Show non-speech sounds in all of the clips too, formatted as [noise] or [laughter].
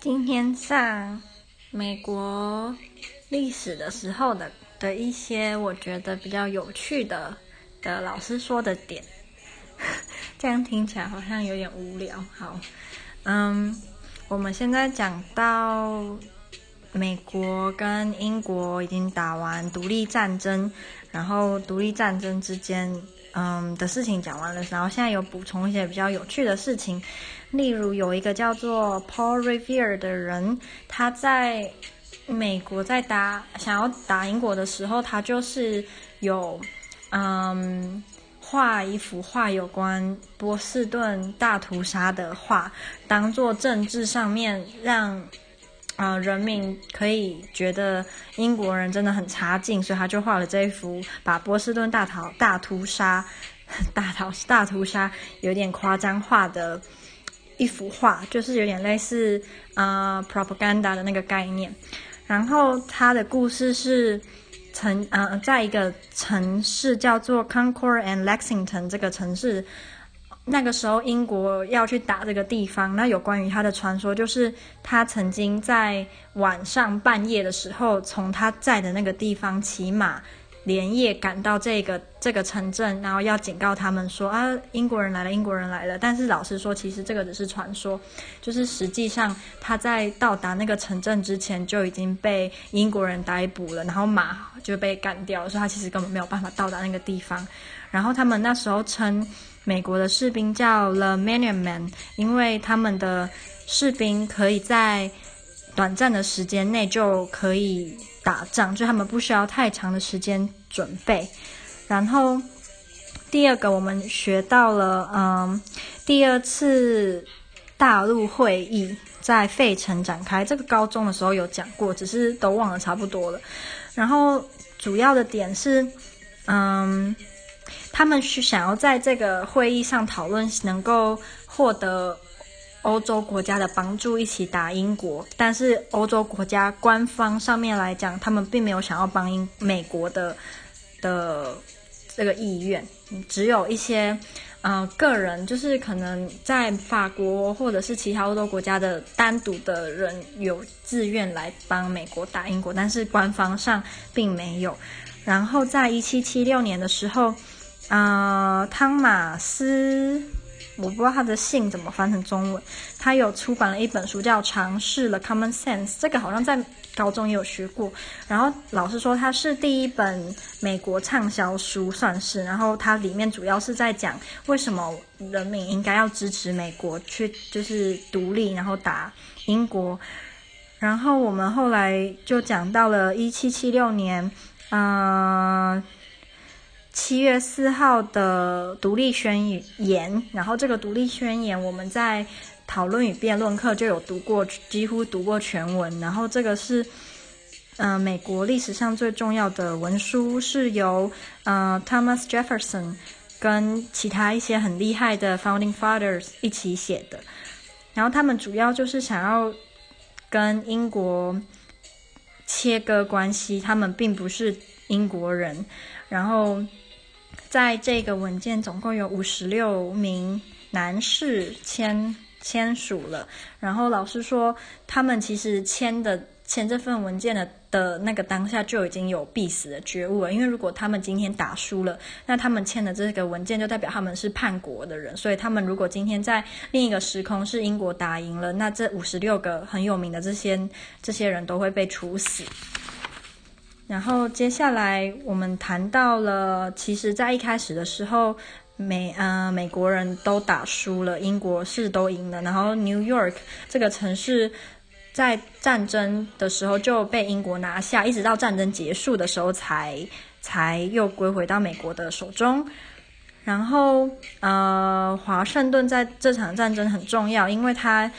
今天上美国历史的时候的的一些我觉得比较有趣的的老师说的点，[laughs] 这样听起来好像有点无聊。好，嗯，我们现在讲到美国跟英国已经打完独立战争，然后独立战争之间嗯的事情讲完了，然后现在有补充一些比较有趣的事情。例如有一个叫做 Paul Revere 的人，他在美国在打想要打英国的时候，他就是有嗯画一幅画有关波士顿大屠杀的画，当做政治上面让呃、人民可以觉得英国人真的很差劲，所以他就画了这一幅把波士顿大逃大屠杀 [laughs] 大逃大屠杀有点夸张化的。一幅画就是有点类似呃 propaganda 的那个概念，然后他的故事是曾呃在一个城市叫做 Concord and Lexington 这个城市，那个时候英国要去打这个地方，那有关于他的传说就是他曾经在晚上半夜的时候从他在的那个地方骑马。连夜赶到这个这个城镇，然后要警告他们说啊，英国人来了，英国人来了。但是老实说，其实这个只是传说，就是实际上他在到达那个城镇之前就已经被英国人逮捕了，然后马就被干掉了，所以他其实根本没有办法到达那个地方。然后他们那时候称美国的士兵叫 The Minutemen，因为他们的士兵可以在短暂的时间内就可以打仗，就他们不需要太长的时间准备。然后第二个，我们学到了，嗯，第二次大陆会议在费城展开，这个高中的时候有讲过，只是都忘了差不多了。然后主要的点是，嗯，他们是想要在这个会议上讨论能够获得。欧洲国家的帮助一起打英国，但是欧洲国家官方上面来讲，他们并没有想要帮英美国的的这个意愿，只有一些呃个人，就是可能在法国或者是其他欧洲国家的单独的人有自愿来帮美国打英国，但是官方上并没有。然后在一七七六年的时候，呃，汤马斯。我不知道他的姓怎么翻成中文。他有出版了一本书叫《尝试了 Common Sense》，这个好像在高中也有学过。然后老师说他是第一本美国畅销书，算是。然后它里面主要是在讲为什么人民应该要支持美国去就是独立，然后打英国。然后我们后来就讲到了一七七六年，嗯、七月四号的独立宣言，然后这个独立宣言我们在讨论与辩论课就有读过，几乎读过全文。然后这个是，嗯、呃，美国历史上最重要的文书，是由呃 Thomas Jefferson 跟其他一些很厉害的 Founding Fathers 一起写的。然后他们主要就是想要跟英国切割关系，他们并不是英国人，然后。在这个文件总共有五十六名男士签签署了，然后老师说他们其实签的签这份文件的的那个当下就已经有必死的觉悟了，因为如果他们今天打输了，那他们签的这个文件就代表他们是叛国的人，所以他们如果今天在另一个时空是英国打赢了，那这五十六个很有名的这些这些人都会被处死。然后接下来我们谈到了，其实，在一开始的时候，美呃美国人都打输了，英国是都赢了。然后 New York 这个城市在战争的时候就被英国拿下，一直到战争结束的时候才才又归回到美国的手中。然后呃，华盛顿在这场战争很重要，因为他。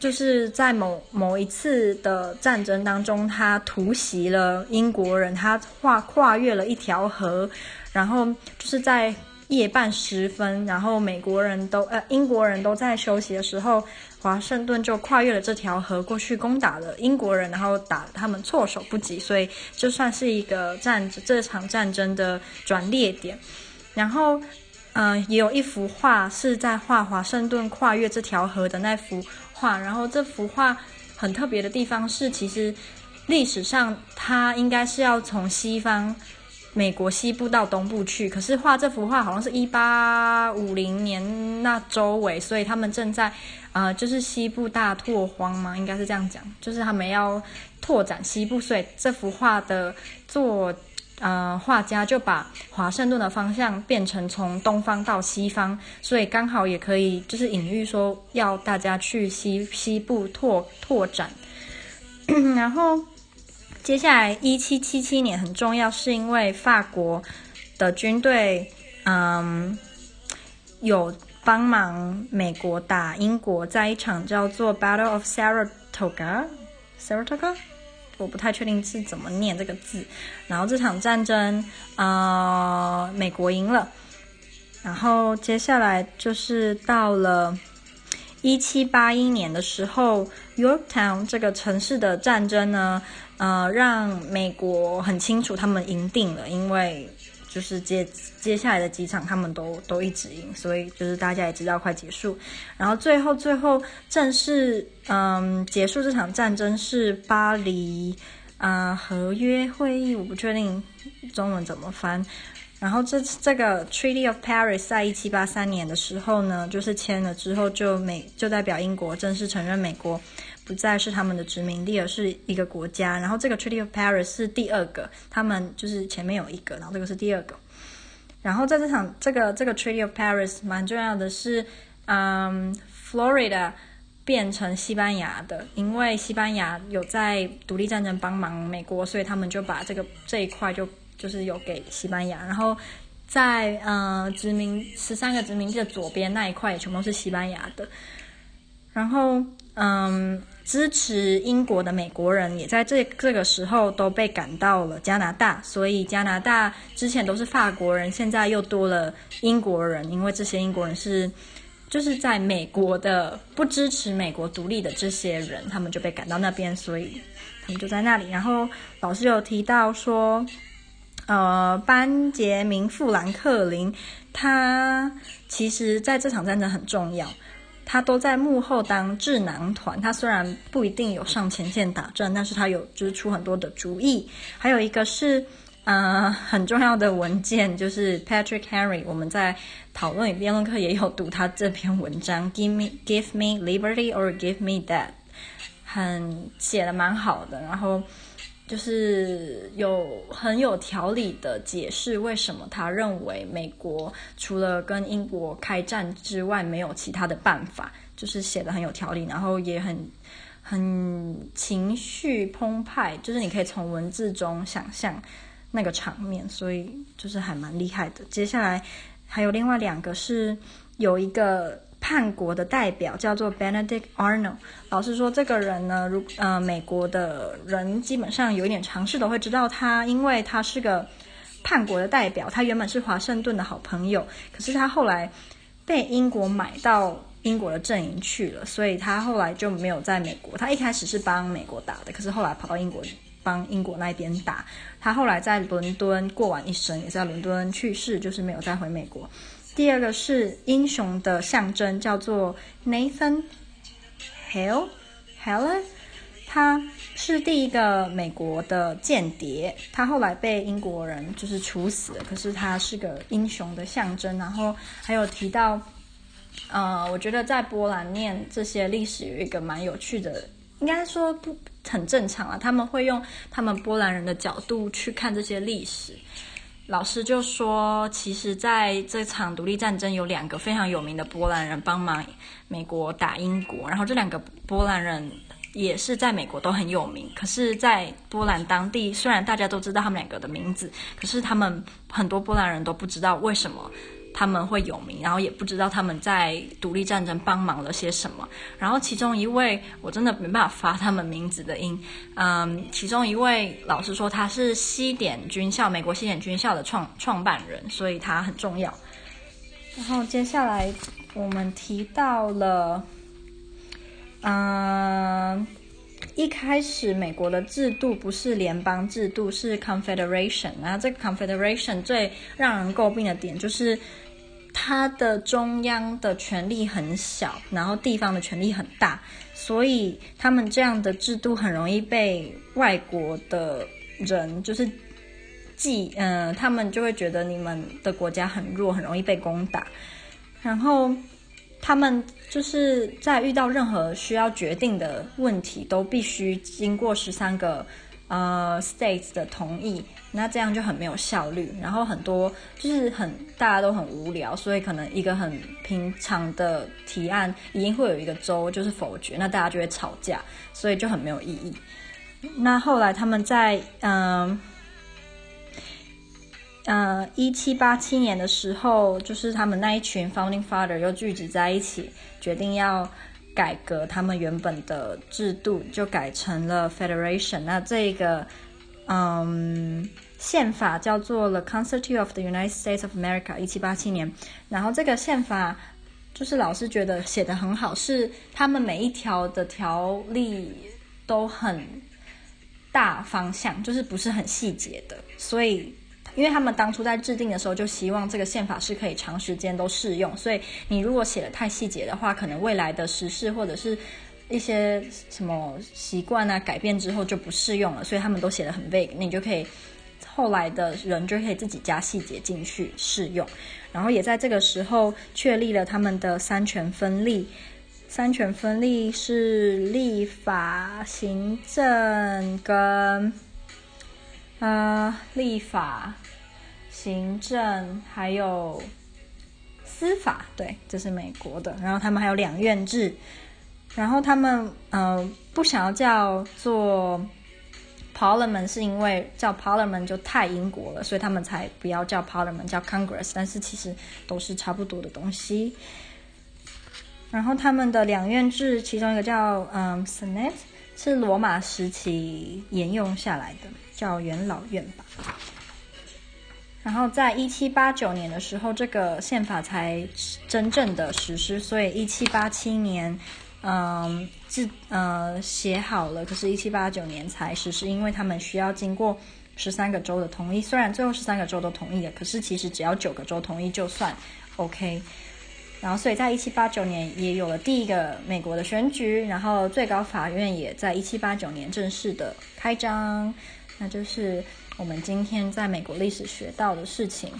就是在某某一次的战争当中，他突袭了英国人，他跨跨越了一条河，然后就是在夜半时分，然后美国人都呃英国人都在休息的时候，华盛顿就跨越了这条河过去攻打了英国人，然后打他们措手不及，所以就算是一个战这场战争的转捩点。然后嗯、呃，也有一幅画是在画华盛顿跨越这条河的那幅画。然后这幅画很特别的地方是，其实历史上它应该是要从西方美国西部到东部去，可是画这幅画好像是一八五零年那周围，所以他们正在呃，就是西部大拓荒嘛，应该是这样讲，就是他们要拓展西部，所以这幅画的作。呃，画家就把华盛顿的方向变成从东方到西方，所以刚好也可以就是隐喻说要大家去西西部拓拓展。[clears throat] 然后接下来一七七七年很重要，是因为法国的军队嗯有帮忙美国打英国，在一场叫做 Battle of Saratoga，Saratoga。我不太确定是怎么念这个字，然后这场战争，呃，美国赢了，然后接下来就是到了一七八一年的时候，Yorktown 这个城市的战争呢，呃，让美国很清楚他们赢定了，因为。就是接接下来的几场，他们都都一直赢，所以就是大家也知道快结束。然后最后最后正式嗯结束这场战争是巴黎啊、呃、和约会议，我不确定中文怎么翻。然后这这个 Treaty of Paris 在一七八三年的时候呢，就是签了之后就美就代表英国正式承认美国。不再是他们的殖民地，而是一个国家。然后这个 Treaty of Paris 是第二个，他们就是前面有一个，然后这个是第二个。然后在这场这个这个 Treaty of Paris 蛮重要的是，嗯，Florida 变成西班牙的，因为西班牙有在独立战争帮忙美国，所以他们就把这个这一块就就是有给西班牙。然后在嗯殖民十三个殖民地的左边那一块也全部都是西班牙的。然后嗯。支持英国的美国人也在这这个时候都被赶到了加拿大，所以加拿大之前都是法国人，现在又多了英国人，因为这些英国人是就是在美国的不支持美国独立的这些人，他们就被赶到那边，所以他们就在那里。然后老师有提到说，呃，班杰明·富兰克林，他其实在这场战争很重要。他都在幕后当智囊团，他虽然不一定有上前线打仗，但是他有就是出很多的主意。还有一个是，呃，很重要的文件，就是 Patrick Henry，我们在讨论与辩论课也有读他这篇文章，Give me, give me liberty or give me death，很写的蛮好的，然后。就是有很有条理的解释为什么他认为美国除了跟英国开战之外没有其他的办法，就是写的很有条理，然后也很很情绪澎湃，就是你可以从文字中想象那个场面，所以就是还蛮厉害的。接下来还有另外两个是有一个。叛国的代表叫做 Benedict Arnold。老师说，这个人呢，如呃，美国的人基本上有一点常识都会知道他，因为他是个叛国的代表。他原本是华盛顿的好朋友，可是他后来被英国买到英国的阵营去了，所以他后来就没有在美国。他一开始是帮美国打的，可是后来跑到英国帮英国那边打。他后来在伦敦过完一生，也在伦敦去世，就是没有再回美国。第二个是英雄的象征，叫做 Nathan Hale Hale，他是第一个美国的间谍，他后来被英国人就是处死，可是他是个英雄的象征。然后还有提到，呃，我觉得在波兰念这些历史有一个蛮有趣的，应该说不很正常啊，他们会用他们波兰人的角度去看这些历史。老师就说，其实在这场独立战争有两个非常有名的波兰人帮忙美国打英国，然后这两个波兰人也是在美国都很有名。可是，在波兰当地，虽然大家都知道他们两个的名字，可是他们很多波兰人都不知道为什么。他们会有名，然后也不知道他们在独立战争帮忙了些什么。然后其中一位，我真的没办法发他们名字的音。嗯，其中一位老师说他是西点军校，美国西点军校的创创办人，所以他很重要。然后接下来我们提到了，嗯，一开始美国的制度不是联邦制度，是 Confederation。然后这个 Confederation 最让人诟病的点就是。它的中央的权力很小，然后地方的权力很大，所以他们这样的制度很容易被外国的人就是记，嗯、他们就会觉得你们的国家很弱，很容易被攻打，然后他们就是在遇到任何需要决定的问题，都必须经过十三个。呃，states 的同意，那这样就很没有效率。然后很多就是很大家都很无聊，所以可能一个很平常的提案，一定会有一个州就是否决，那大家就会吵架，所以就很没有意义。那后来他们在嗯呃一七八七年的时候，就是他们那一群 founding father 又聚集在一起，决定要。改革他们原本的制度，就改成了 Federation。那这个，嗯，宪法叫做 The Constitution of the United States of America，一七八七年。然后这个宪法，就是老师觉得写得很好，是他们每一条的条例都很大方向，就是不是很细节的，所以。因为他们当初在制定的时候，就希望这个宪法是可以长时间都适用，所以你如果写的太细节的话，可能未来的时事或者是一些什么习惯啊改变之后就不适用了，所以他们都写的很 vague，你就可以后来的人就可以自己加细节进去适用，然后也在这个时候确立了他们的三权分立，三权分立是立法、行政跟。呃，立法、行政还有司法，对，这是美国的。然后他们还有两院制，然后他们呃不想要叫做 Parliament，是因为叫 Parliament 就太英国了，所以他们才不要叫 Parliament，叫 Congress。但是其实都是差不多的东西。然后他们的两院制，其中一个叫嗯 Senate，是罗马时期沿用下来的。叫元老院吧，然后在一七八九年的时候，这个宪法才真正的实施。所以一七八七年，嗯，字呃写好了，可是，一七八九年才实施，因为他们需要经过十三个州的同意。虽然最后十三个州都同意了，可是其实只要九个州同意就算 OK。然后，所以在一七八九年也有了第一个美国的选举，然后最高法院也在一七八九年正式的开张。那就是我们今天在美国历史学到的事情。